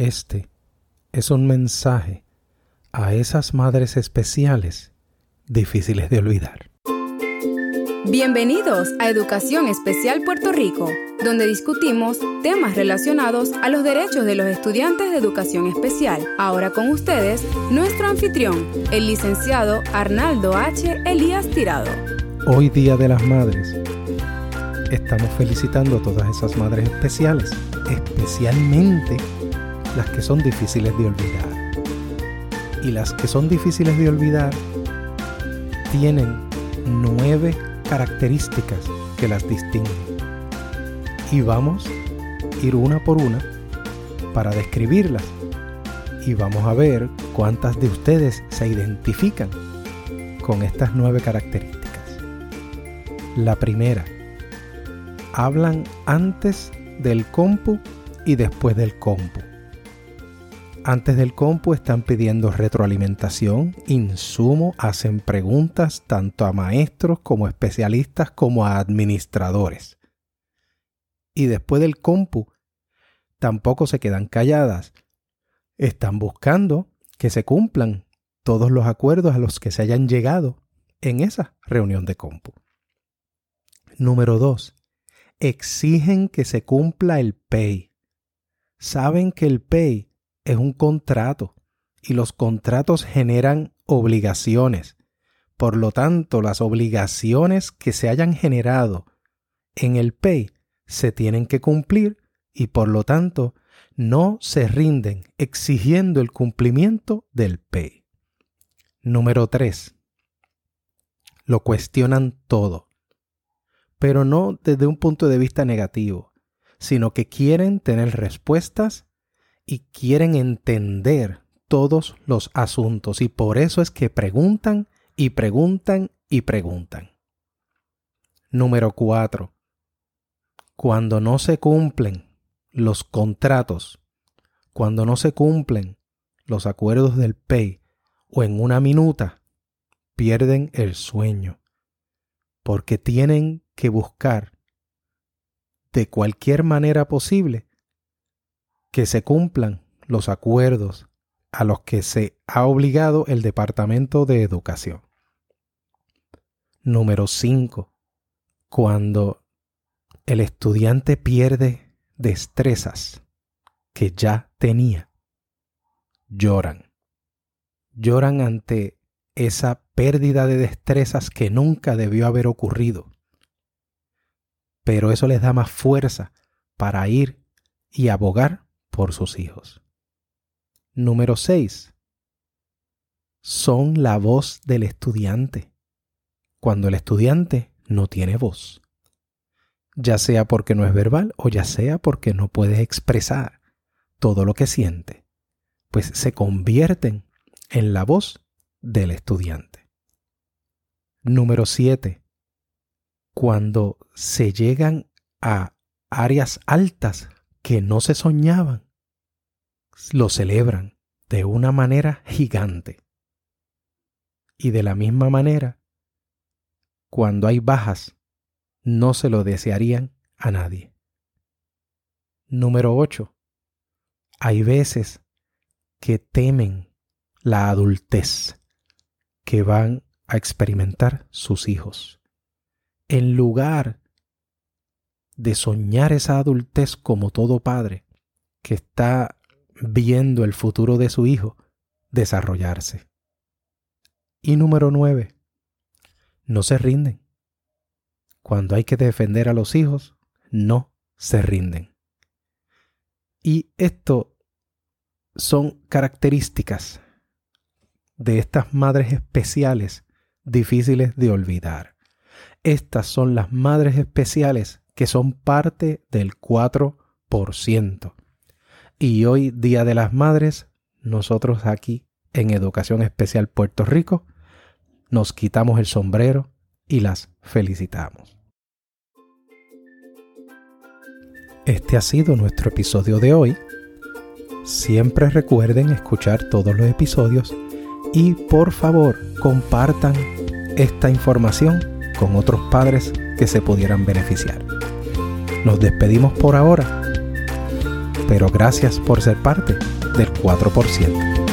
Este es un mensaje a esas madres especiales difíciles de olvidar. Bienvenidos a Educación Especial Puerto Rico, donde discutimos temas relacionados a los derechos de los estudiantes de educación especial. Ahora con ustedes, nuestro anfitrión, el licenciado Arnaldo H. Elías Tirado. Hoy Día de las Madres, estamos felicitando a todas esas madres especiales, especialmente las que son difíciles de olvidar. Y las que son difíciles de olvidar tienen nueve características que las distinguen. Y vamos a ir una por una para describirlas. Y vamos a ver cuántas de ustedes se identifican con estas nueve características. La primera, hablan antes del compu y después del compu. Antes del compu están pidiendo retroalimentación, insumo, hacen preguntas tanto a maestros como especialistas como a administradores. Y después del compu, tampoco se quedan calladas. Están buscando que se cumplan todos los acuerdos a los que se hayan llegado en esa reunión de compu. Número 2. Exigen que se cumpla el PAY. Saben que el PAY es un contrato y los contratos generan obligaciones. Por lo tanto, las obligaciones que se hayan generado en el PAY se tienen que cumplir y por lo tanto no se rinden exigiendo el cumplimiento del PAY. Número 3. Lo cuestionan todo, pero no desde un punto de vista negativo, sino que quieren tener respuestas y quieren entender todos los asuntos y por eso es que preguntan y preguntan y preguntan. Número 4. Cuando no se cumplen los contratos, cuando no se cumplen los acuerdos del PEI o en una minuta, pierden el sueño, porque tienen que buscar de cualquier manera posible que se cumplan los acuerdos a los que se ha obligado el Departamento de Educación. Número 5. Cuando el estudiante pierde destrezas que ya tenía, lloran. Lloran ante esa pérdida de destrezas que nunca debió haber ocurrido. Pero eso les da más fuerza para ir y abogar por sus hijos. Número 6. Son la voz del estudiante. Cuando el estudiante no tiene voz. Ya sea porque no es verbal o ya sea porque no puede expresar todo lo que siente, pues se convierten en la voz del estudiante. Número 7. Cuando se llegan a áreas altas que no se soñaban, lo celebran de una manera gigante. Y de la misma manera, cuando hay bajas, no se lo desearían a nadie. Número 8. Hay veces que temen la adultez que van a experimentar sus hijos. En lugar de soñar esa adultez como todo padre que está viendo el futuro de su hijo desarrollarse. Y número nueve, no se rinden. Cuando hay que defender a los hijos, no se rinden. Y esto son características de estas madres especiales difíciles de olvidar. Estas son las madres especiales que son parte del 4%. Y hoy, Día de las Madres, nosotros aquí en Educación Especial Puerto Rico, nos quitamos el sombrero y las felicitamos. Este ha sido nuestro episodio de hoy. Siempre recuerden escuchar todos los episodios y por favor compartan esta información con otros padres que se pudieran beneficiar. Nos despedimos por ahora, pero gracias por ser parte del 4%.